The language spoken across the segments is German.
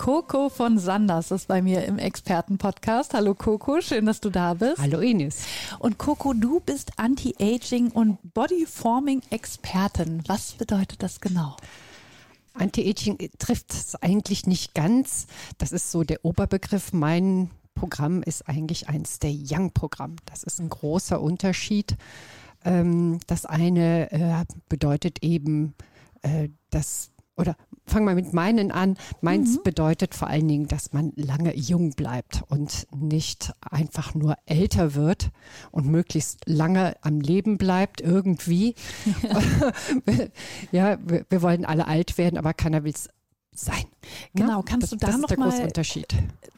Coco von Sanders ist bei mir im Expertenpodcast. Hallo Coco, schön, dass du da bist. Hallo Ines. Und Coco, du bist Anti-Aging und Bodyforming-Expertin. Was bedeutet das genau? Anti-Aging trifft es eigentlich nicht ganz. Das ist so der Oberbegriff. Mein Programm ist eigentlich ein Stay Young-Programm. Das ist ein großer Unterschied. Ähm, das eine äh, bedeutet eben, äh, dass oder fangen wir mit meinen an. Meins mhm. bedeutet vor allen Dingen, dass man lange jung bleibt und nicht einfach nur älter wird und möglichst lange am Leben bleibt irgendwie. Ja, wir, wir, wollen alle alt werden, aber keiner will es sein. Genau, ja? kannst das, du da das noch ist der mal, große Unterschied.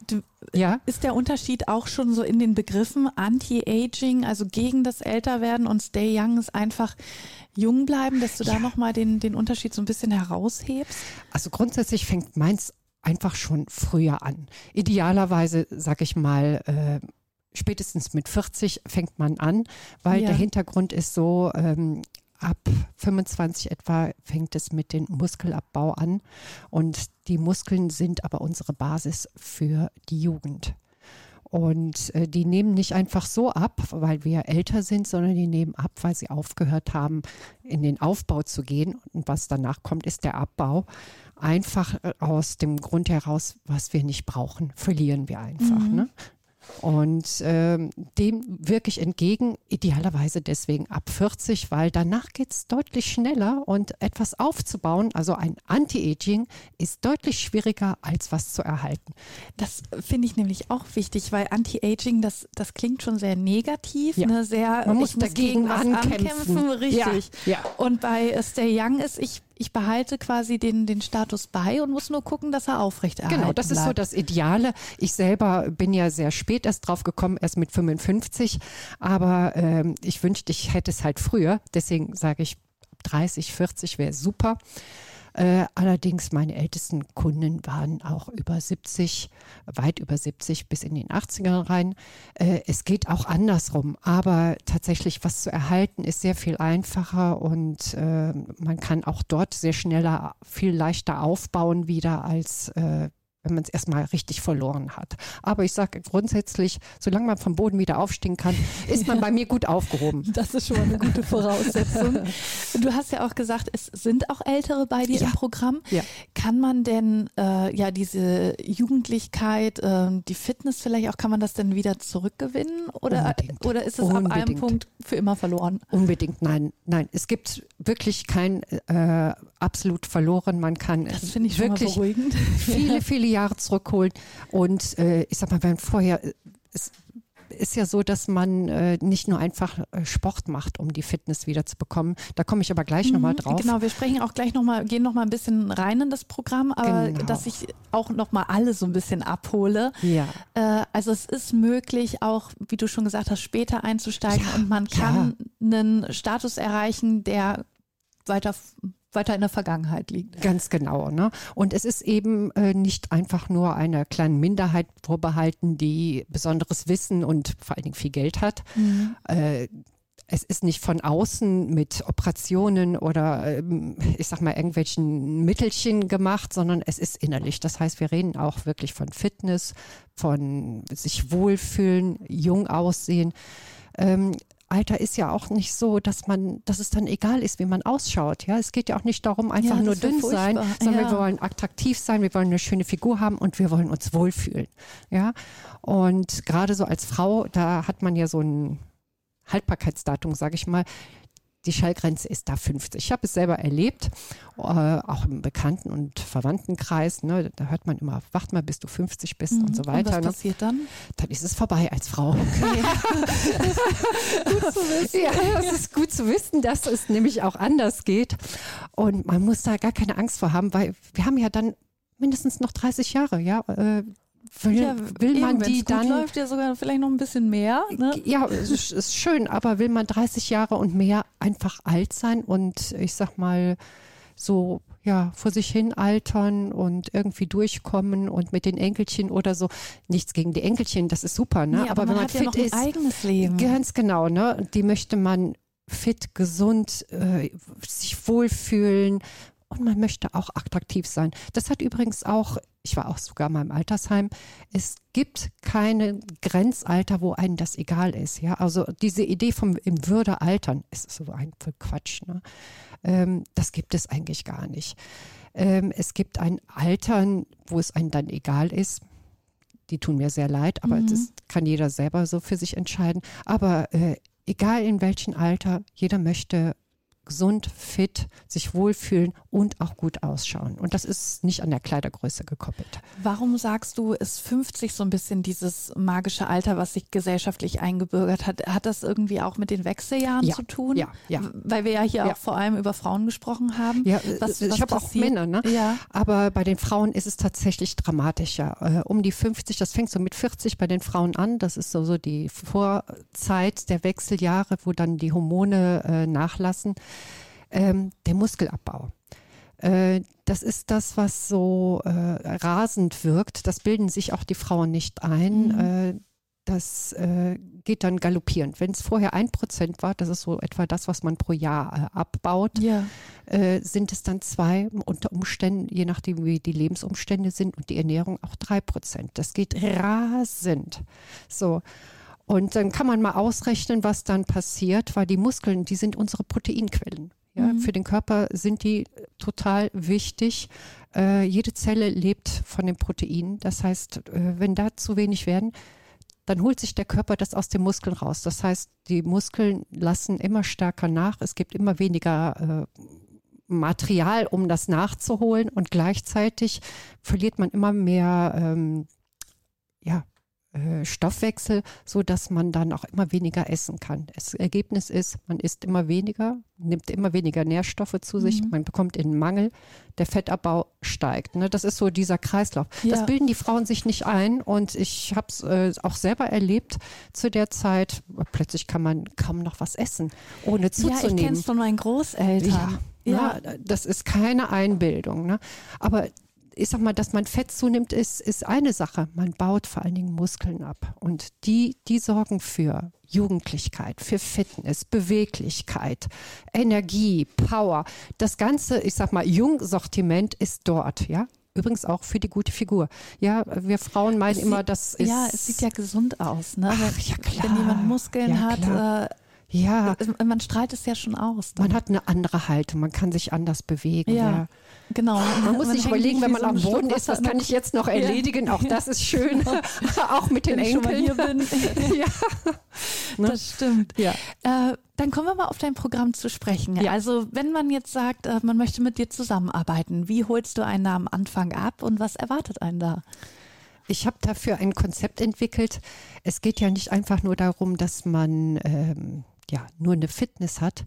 Du, ja? Ist der Unterschied auch schon so in den Begriffen Anti-Aging, also gegen das Älterwerden und Stay Young ist einfach jung bleiben, dass du ja. da nochmal den, den Unterschied so ein bisschen heraushebst? Also grundsätzlich fängt meins einfach schon früher an. Idealerweise, sag ich mal, äh, spätestens mit 40 fängt man an, weil ja. der Hintergrund ist so, ähm, ab 25 etwa fängt es mit dem Muskelabbau an und die Muskeln sind aber unsere Basis für die Jugend. Und äh, die nehmen nicht einfach so ab, weil wir älter sind, sondern die nehmen ab, weil sie aufgehört haben, in den Aufbau zu gehen. Und was danach kommt, ist der Abbau. Einfach äh, aus dem Grund heraus, was wir nicht brauchen, verlieren wir einfach. Mhm. Ne? Und ähm, dem wirklich entgegen, idealerweise deswegen ab 40, weil danach geht es deutlich schneller und etwas aufzubauen, also ein Anti-Aging, ist deutlich schwieriger, als was zu erhalten. Das finde ich nämlich auch wichtig, weil Anti-Aging, das, das klingt schon sehr negativ, ja. ne? sehr, Man muss dagegen muss ankämpfen. ankämpfen. Richtig. Ja. Ja. Und bei Stay Young ist, ich ich behalte quasi den, den Status bei und muss nur gucken, dass er aufrechterhalten Genau, das bleibt. ist so das Ideale. Ich selber bin ja sehr spät erst drauf gekommen, erst mit 55, aber ähm, ich wünschte, ich hätte es halt früher. Deswegen sage ich, 30, 40 wäre super. Äh, allerdings meine ältesten Kunden waren auch über 70, weit über 70 bis in den 80er rein. Äh, es geht auch andersrum, aber tatsächlich was zu erhalten ist sehr viel einfacher und äh, man kann auch dort sehr schneller, viel leichter aufbauen wieder als äh, wenn man es erstmal richtig verloren hat. Aber ich sage grundsätzlich, solange man vom Boden wieder aufstehen kann, ist man bei mir gut aufgehoben. Das ist schon mal eine gute Voraussetzung. Du hast ja auch gesagt, es sind auch Ältere bei dir ja. im Programm. Ja. Kann man denn äh, ja diese Jugendlichkeit, äh, die Fitness vielleicht auch, kann man das denn wieder zurückgewinnen oder, oder ist es Unbedingt. ab einem Punkt für immer verloren? Unbedingt, nein, nein. Es gibt wirklich kein äh, absolut verloren. Man kann das ich wirklich viele, viele Jahre zurückholen. Und äh, ich sag mal, wenn vorher, es ist ja so, dass man äh, nicht nur einfach äh, Sport macht, um die Fitness wieder zu bekommen. Da komme ich aber gleich mhm, nochmal drauf. Genau, wir sprechen auch gleich nochmal, gehen nochmal ein bisschen rein in das Programm, aber genau. dass ich auch nochmal alle so ein bisschen abhole. Ja. Äh, also es ist möglich, auch, wie du schon gesagt hast, später einzusteigen ja, und man kann ja. einen Status erreichen, der weiter weiter in der Vergangenheit liegt. Ganz genau. Ne? Und es ist eben äh, nicht einfach nur einer kleinen Minderheit vorbehalten, die besonderes Wissen und vor allen Dingen viel Geld hat. Mhm. Äh, es ist nicht von außen mit Operationen oder ähm, ich sag mal irgendwelchen Mittelchen gemacht, sondern es ist innerlich. Das heißt, wir reden auch wirklich von Fitness, von sich wohlfühlen, jung aussehen. Alter ist ja auch nicht so, dass man, dass es dann egal ist, wie man ausschaut. Ja, es geht ja auch nicht darum, einfach ja, nur dünn sein, sondern ja. wir wollen attraktiv sein, wir wollen eine schöne Figur haben und wir wollen uns wohlfühlen. Ja, und gerade so als Frau, da hat man ja so ein Haltbarkeitsdatum, sage ich mal die Schallgrenze ist da 50. Ich habe es selber erlebt, äh, auch im Bekannten- und Verwandtenkreis. Ne, da hört man immer, wacht mal, bis du 50 bist mhm. und so weiter. Und was ne? passiert dann? Dann ist es vorbei als Frau. Okay. gut zu wissen. Ja, es ist gut zu wissen, dass es nämlich auch anders geht. Und man muss da gar keine Angst vor haben, weil wir haben ja dann mindestens noch 30 Jahre, ja. Will, ja, will man eben, die dann. läuft ja sogar vielleicht noch ein bisschen mehr. Ne? Ja, es ist, schön, aber will man 30 Jahre und mehr einfach alt sein und ich sag mal so ja, vor sich hin altern und irgendwie durchkommen und mit den Enkelchen oder so. Nichts gegen die Enkelchen, das ist super, ne? Nee, aber, aber wenn man, man fit ja noch ist, eigenes Leben. Ganz genau, ne? Die möchte man fit, gesund, äh, sich wohlfühlen und man möchte auch attraktiv sein. Das hat übrigens auch, ich war auch sogar mal im Altersheim, es gibt keine Grenzalter, wo einem das egal ist. Ja, also diese Idee vom im Würde altern ist so ein Quatsch. Ne? Ähm, das gibt es eigentlich gar nicht. Ähm, es gibt ein Altern, wo es einem dann egal ist. Die tun mir sehr leid, aber mhm. das kann jeder selber so für sich entscheiden. Aber äh, egal in welchem Alter, jeder möchte gesund, fit, sich wohlfühlen und auch gut ausschauen. Und das ist nicht an der Kleidergröße gekoppelt. Warum sagst du, ist 50 so ein bisschen dieses magische Alter, was sich gesellschaftlich eingebürgert hat? Hat das irgendwie auch mit den Wechseljahren ja, zu tun? Ja, ja. Weil wir ja hier ja. auch vor allem über Frauen gesprochen haben. Ja, was, ich habe auch Männer, ne? Ja. Aber bei den Frauen ist es tatsächlich dramatischer. Äh, um die 50, das fängt so mit 40 bei den Frauen an. Das ist so, so die Vorzeit der Wechseljahre, wo dann die Hormone äh, nachlassen ähm, der Muskelabbau. Äh, das ist das, was so äh, rasend wirkt. Das bilden sich auch die Frauen nicht ein. Mhm. Äh, das äh, geht dann galoppierend. Wenn es vorher ein Prozent war, das ist so etwa das, was man pro Jahr äh, abbaut, ja. Sind es dann zwei, unter Umständen, je nachdem wie die Lebensumstände sind und die Ernährung, auch drei Prozent. Das geht rasend. So. Und dann kann man mal ausrechnen, was dann passiert, weil die Muskeln, die sind unsere Proteinquellen. Ja, mhm. Für den Körper sind die total wichtig. Äh, jede Zelle lebt von den Proteinen. Das heißt, äh, wenn da zu wenig werden, dann holt sich der Körper das aus den Muskeln raus. Das heißt, die Muskeln lassen immer stärker nach. Es gibt immer weniger äh, Material, um das nachzuholen. Und gleichzeitig verliert man immer mehr ähm, ja, äh, Stoffwechsel, so dass man dann auch immer weniger essen kann. Das Ergebnis ist, man isst immer weniger, nimmt immer weniger Nährstoffe zu sich, mhm. man bekommt in Mangel, der Fettabbau steigt. Ne? Das ist so dieser Kreislauf. Ja. Das bilden die Frauen sich nicht ein und ich habe es äh, auch selber erlebt zu der Zeit. Plötzlich kann man kaum noch was essen, ohne zuzunehmen. Ja, ich kenne es von meinen Großeltern. Ja. Ja. ja. das ist keine Einbildung. Ne? Aber ich sag mal, dass man Fett zunimmt, ist, ist eine Sache. Man baut vor allen Dingen Muskeln ab. Und die, die sorgen für Jugendlichkeit, für Fitness, Beweglichkeit, Energie, Power. Das ganze, ich sag mal, Jungsortiment ist dort, ja. Übrigens auch für die gute Figur. Ja, wir Frauen meinen es immer, das ist. Ja, es sieht ja gesund aus, ne? Ach, ja, klar. Wenn jemand Muskeln ja, hat, äh, ja. Man strahlt es ja schon aus. Dann. Man hat eine andere Haltung, man kann sich anders bewegen. Ja. ja. Genau. Man muss man sich überlegen, wenn man so am Boden ist, was kann ich jetzt noch erledigen? Ja. Auch das ist schön. auch mit den wenn Enkeln. Ich bin. ja. Ne? Das stimmt. Ja. Äh, dann kommen wir mal auf dein Programm zu sprechen. Ja. Also wenn man jetzt sagt, äh, man möchte mit dir zusammenarbeiten, wie holst du einen da am Anfang ab und was erwartet einen da? Ich habe dafür ein Konzept entwickelt. Es geht ja nicht einfach nur darum, dass man ähm, ja, nur eine Fitness hat,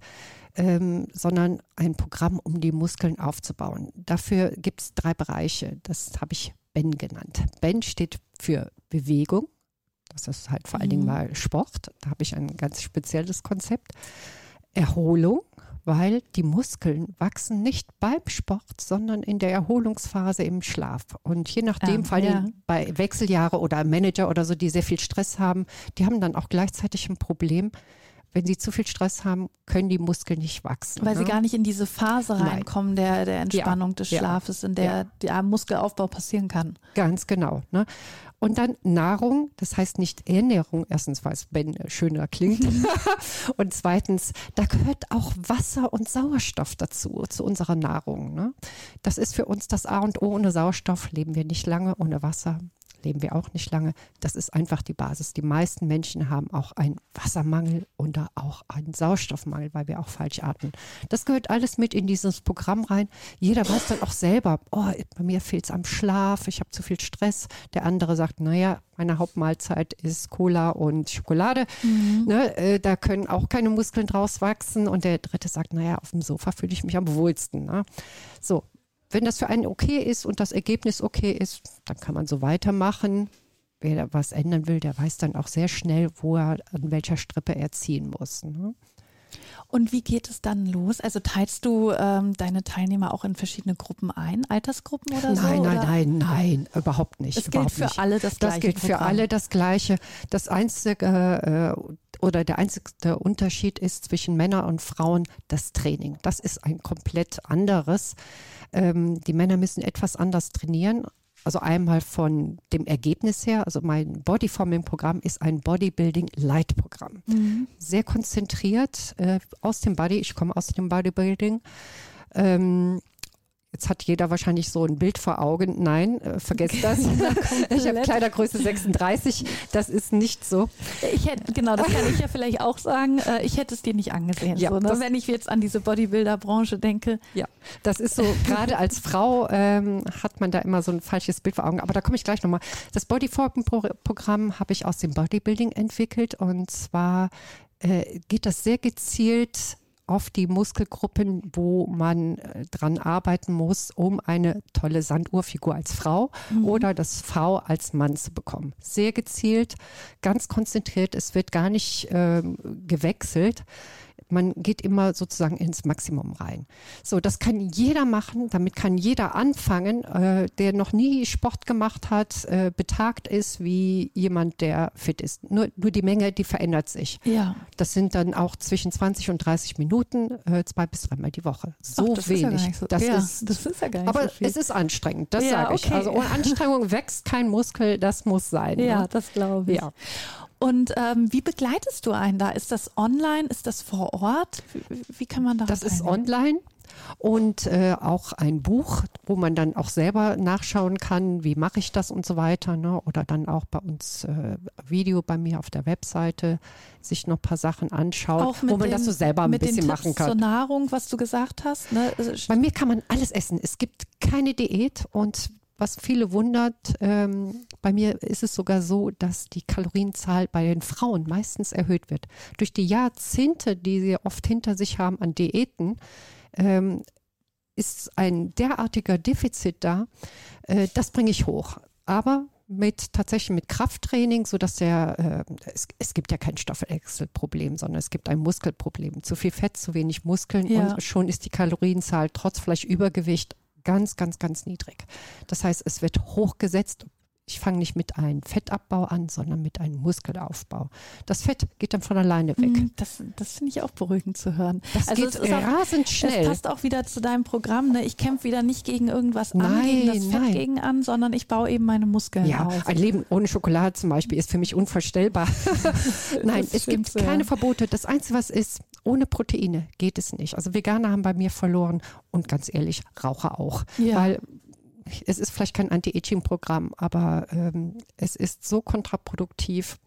ähm, sondern ein Programm, um die Muskeln aufzubauen. Dafür gibt es drei Bereiche. Das habe ich Ben genannt. Ben steht für Bewegung. Das ist halt vor allen Dingen mhm. mal Sport. Da habe ich ein ganz spezielles Konzept. Erholung, weil die Muskeln wachsen nicht beim Sport, sondern in der Erholungsphase im Schlaf. Und je nachdem, ja, vor allem ja. bei Wechseljahre oder Manager oder so, die sehr viel Stress haben, die haben dann auch gleichzeitig ein Problem, wenn sie zu viel Stress haben, können die Muskeln nicht wachsen. Weil ne? sie gar nicht in diese Phase reinkommen der, der Entspannung ja, des Schlafes, in der ja. der Muskelaufbau passieren kann. Ganz genau. Ne? Und dann Nahrung, das heißt nicht Ernährung, erstens, weil es Ben schöner klingt. und zweitens, da gehört auch Wasser und Sauerstoff dazu, zu unserer Nahrung. Ne? Das ist für uns das A und O. Ohne Sauerstoff leben wir nicht lange, ohne Wasser leben wir auch nicht lange. Das ist einfach die Basis. Die meisten Menschen haben auch einen Wassermangel oder auch einen Sauerstoffmangel, weil wir auch falsch atmen. Das gehört alles mit in dieses Programm rein. Jeder weiß dann auch selber, oh, bei mir fehlt es am Schlaf, ich habe zu viel Stress. Der andere sagt, naja, meine Hauptmahlzeit ist Cola und Schokolade. Mhm. Ne, äh, da können auch keine Muskeln draus wachsen. Und der dritte sagt, naja, auf dem Sofa fühle ich mich am wohlsten. Ne? So, wenn das für einen okay ist und das Ergebnis okay ist, dann kann man so weitermachen. Wer was ändern will, der weiß dann auch sehr schnell, wo er an welcher Strippe er ziehen muss. Ne? Und wie geht es dann los? Also teilst du ähm, deine Teilnehmer auch in verschiedene Gruppen ein, Altersgruppen oder nein, so? Nein, oder? nein, nein, überhaupt nicht. Es gilt für nicht. alle das Gleiche. Das gilt für Programm. alle das Gleiche. Das einzige äh, oder der einzige Unterschied ist zwischen Männern und Frauen das Training. Das ist ein komplett anderes. Ähm, die Männer müssen etwas anders trainieren. Also einmal von dem Ergebnis her, also mein Bodyforming-Programm ist ein Bodybuilding-Light-Programm. Mhm. Sehr konzentriert äh, aus dem Body, ich komme aus dem Bodybuilding. Ähm, Jetzt hat jeder wahrscheinlich so ein Bild vor Augen. Nein, äh, vergesst das. ich habe Kleidergröße 36. Das ist nicht so. Ich hätte, genau, das kann ich ja vielleicht auch sagen. Äh, ich hätte es dir nicht angesehen. Ja, so, ne? Wenn ich jetzt an diese Bodybuilder-Branche denke. Ja, das ist so, gerade als Frau ähm, hat man da immer so ein falsches Bild vor Augen. Aber da komme ich gleich nochmal. Das Bodyforming-Programm habe ich aus dem Bodybuilding entwickelt. Und zwar äh, geht das sehr gezielt auf die Muskelgruppen, wo man äh, dran arbeiten muss, um eine tolle Sanduhrfigur als Frau mhm. oder das V als Mann zu bekommen. Sehr gezielt, ganz konzentriert. Es wird gar nicht äh, gewechselt man geht immer sozusagen ins Maximum rein. So, das kann jeder machen, damit kann jeder anfangen, äh, der noch nie Sport gemacht hat, äh, betagt ist wie jemand, der fit ist. Nur, nur die Menge, die verändert sich. Ja. Das sind dann auch zwischen 20 und 30 Minuten, äh, zwei bis dreimal die Woche. So Ach, das wenig. Ist ja so, das, ja, ist, das ist ja gar nicht Aber so viel. es ist anstrengend, das ja, sage ich. Okay. Also ohne Anstrengung wächst kein Muskel, das muss sein. Ja, ne? das glaube ich. Ja. Und ähm, wie begleitest du einen da? Ist das online? Ist das vor Ort? Wie, wie kann man da? Das ist online und äh, auch ein Buch, wo man dann auch selber nachschauen kann, wie mache ich das und so weiter. Ne? Oder dann auch bei uns äh, Video bei mir auf der Webseite sich noch ein paar Sachen anschaut, wo man den, das so selber ein bisschen machen kann. Zur Nahrung, was du gesagt hast. Ne? Bei mir kann man alles essen. Es gibt keine Diät und was viele wundert, ähm, bei mir ist es sogar so, dass die Kalorienzahl bei den Frauen meistens erhöht wird. Durch die Jahrzehnte, die sie oft hinter sich haben an Diäten, ähm, ist ein derartiger Defizit da, äh, das bringe ich hoch. Aber mit tatsächlich mit Krafttraining, so dass der äh, es, es, gibt ja kein Stoffwechselproblem, sondern es gibt ein Muskelproblem. Zu viel Fett, zu wenig Muskeln ja. und schon ist die Kalorienzahl trotz vielleicht Übergewicht ganz, ganz, ganz niedrig. Das heißt, es wird hochgesetzt. Ich fange nicht mit einem Fettabbau an, sondern mit einem Muskelaufbau. Das Fett geht dann von alleine weg. Mm, das, das finde ich auch beruhigend zu hören. Das also geht rasend schnell. Es passt auch wieder zu deinem Programm. Ne? Ich kämpfe wieder nicht gegen irgendwas nein, an, gegen das Fett nein. gegen an, sondern ich baue eben meine Muskeln ja, auf. Ein Leben ohne Schokolade zum Beispiel ist für mich unvorstellbar. nein, es gibt so, keine ja. Verbote. Das Einzige, was ist, ohne Proteine geht es nicht. Also Veganer haben bei mir verloren und ganz ehrlich, Raucher auch. Ja. Weil es ist vielleicht kein Anti-Aging-Programm, aber ähm, es ist so kontraproduktiv.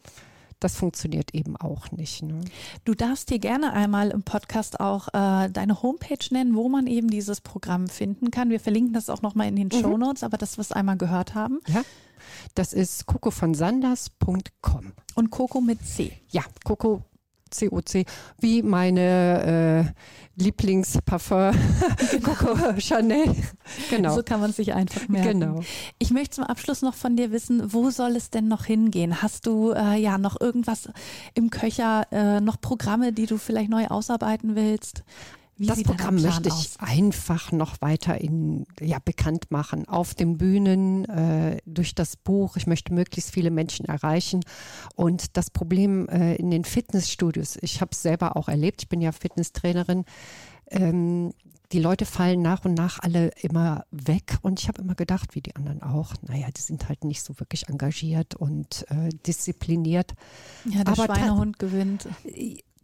Das funktioniert eben auch nicht. Ne? Du darfst dir gerne einmal im Podcast auch äh, deine Homepage nennen, wo man eben dieses Programm finden kann. Wir verlinken das auch nochmal in den mhm. Show Notes, aber dass wir es einmal gehört haben. Ja. Das ist cocovonsanders.com. Und Coco mit C. Ja, Coco COC, wie meine äh, Lieblingsparfum Coco Chanel. Genau. So kann man sich einfach merken. Genau. Ich möchte zum Abschluss noch von dir wissen, wo soll es denn noch hingehen? Hast du äh, ja noch irgendwas im Köcher, äh, noch Programme, die du vielleicht neu ausarbeiten willst? Wie das Programm möchte ich aus? einfach noch weiter in, ja, bekannt machen. Auf den Bühnen, äh, durch das Buch. Ich möchte möglichst viele Menschen erreichen. Und das Problem äh, in den Fitnessstudios, ich habe es selber auch erlebt, ich bin ja Fitnesstrainerin, ähm, die Leute fallen nach und nach alle immer weg. Und ich habe immer gedacht, wie die anderen auch, naja, die sind halt nicht so wirklich engagiert und äh, diszipliniert. Ja, der Aber Schweinehund gewinnt.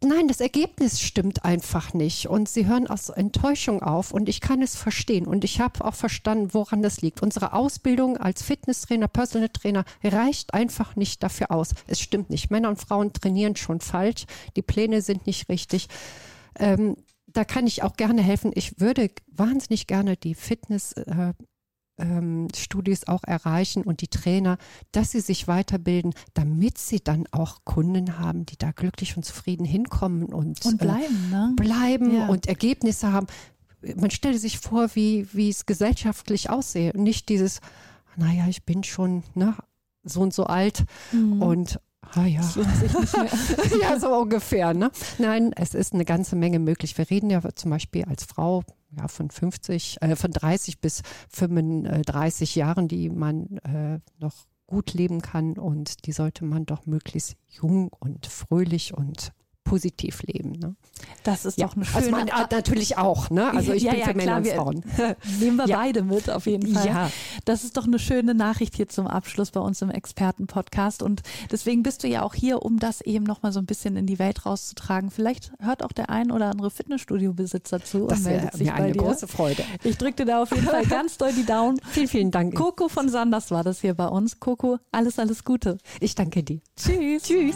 Nein, das Ergebnis stimmt einfach nicht. Und sie hören aus Enttäuschung auf. Und ich kann es verstehen. Und ich habe auch verstanden, woran das liegt. Unsere Ausbildung als Fitnesstrainer, Personal Trainer reicht einfach nicht dafür aus. Es stimmt nicht. Männer und Frauen trainieren schon falsch. Die Pläne sind nicht richtig. Ähm, da kann ich auch gerne helfen. Ich würde wahnsinnig gerne die Fitness äh, ähm, Studis auch erreichen und die Trainer, dass sie sich weiterbilden, damit sie dann auch Kunden haben, die da glücklich und zufrieden hinkommen und, und bleiben, äh, ne? bleiben ja. und Ergebnisse haben man stelle sich vor, wie, wie es gesellschaftlich aussehe. Nicht dieses, naja, ich bin schon ne, so und so alt mhm. und Ah ja. ja, so ungefähr. Ne? Nein, es ist eine ganze Menge möglich. Wir reden ja zum Beispiel als Frau ja, von 50, äh, von 30 bis 35 Jahren, die man äh, noch gut leben kann. Und die sollte man doch möglichst jung und fröhlich und positiv leben. Ne? Das ist ja. doch eine schöne... Also man, natürlich auch, ne? Also ich ja, bin ja, für Männer und Frauen. Nehmen wir beide mit, auf jeden Fall. Ja. Das ist doch eine schöne Nachricht hier zum Abschluss bei uns im Experten-Podcast und deswegen bist du ja auch hier, um das eben nochmal so ein bisschen in die Welt rauszutragen. Vielleicht hört auch der ein oder andere Fitnessstudio-Besitzer zu das und meldet sich mir bei eine dir. große Freude. Ich drücke dir da auf jeden Fall ganz doll die Daumen. Vielen, vielen Dank. Coco von Sanders war das hier bei uns. Coco, alles, alles Gute. Ich danke dir. Tschüss. Tschüss.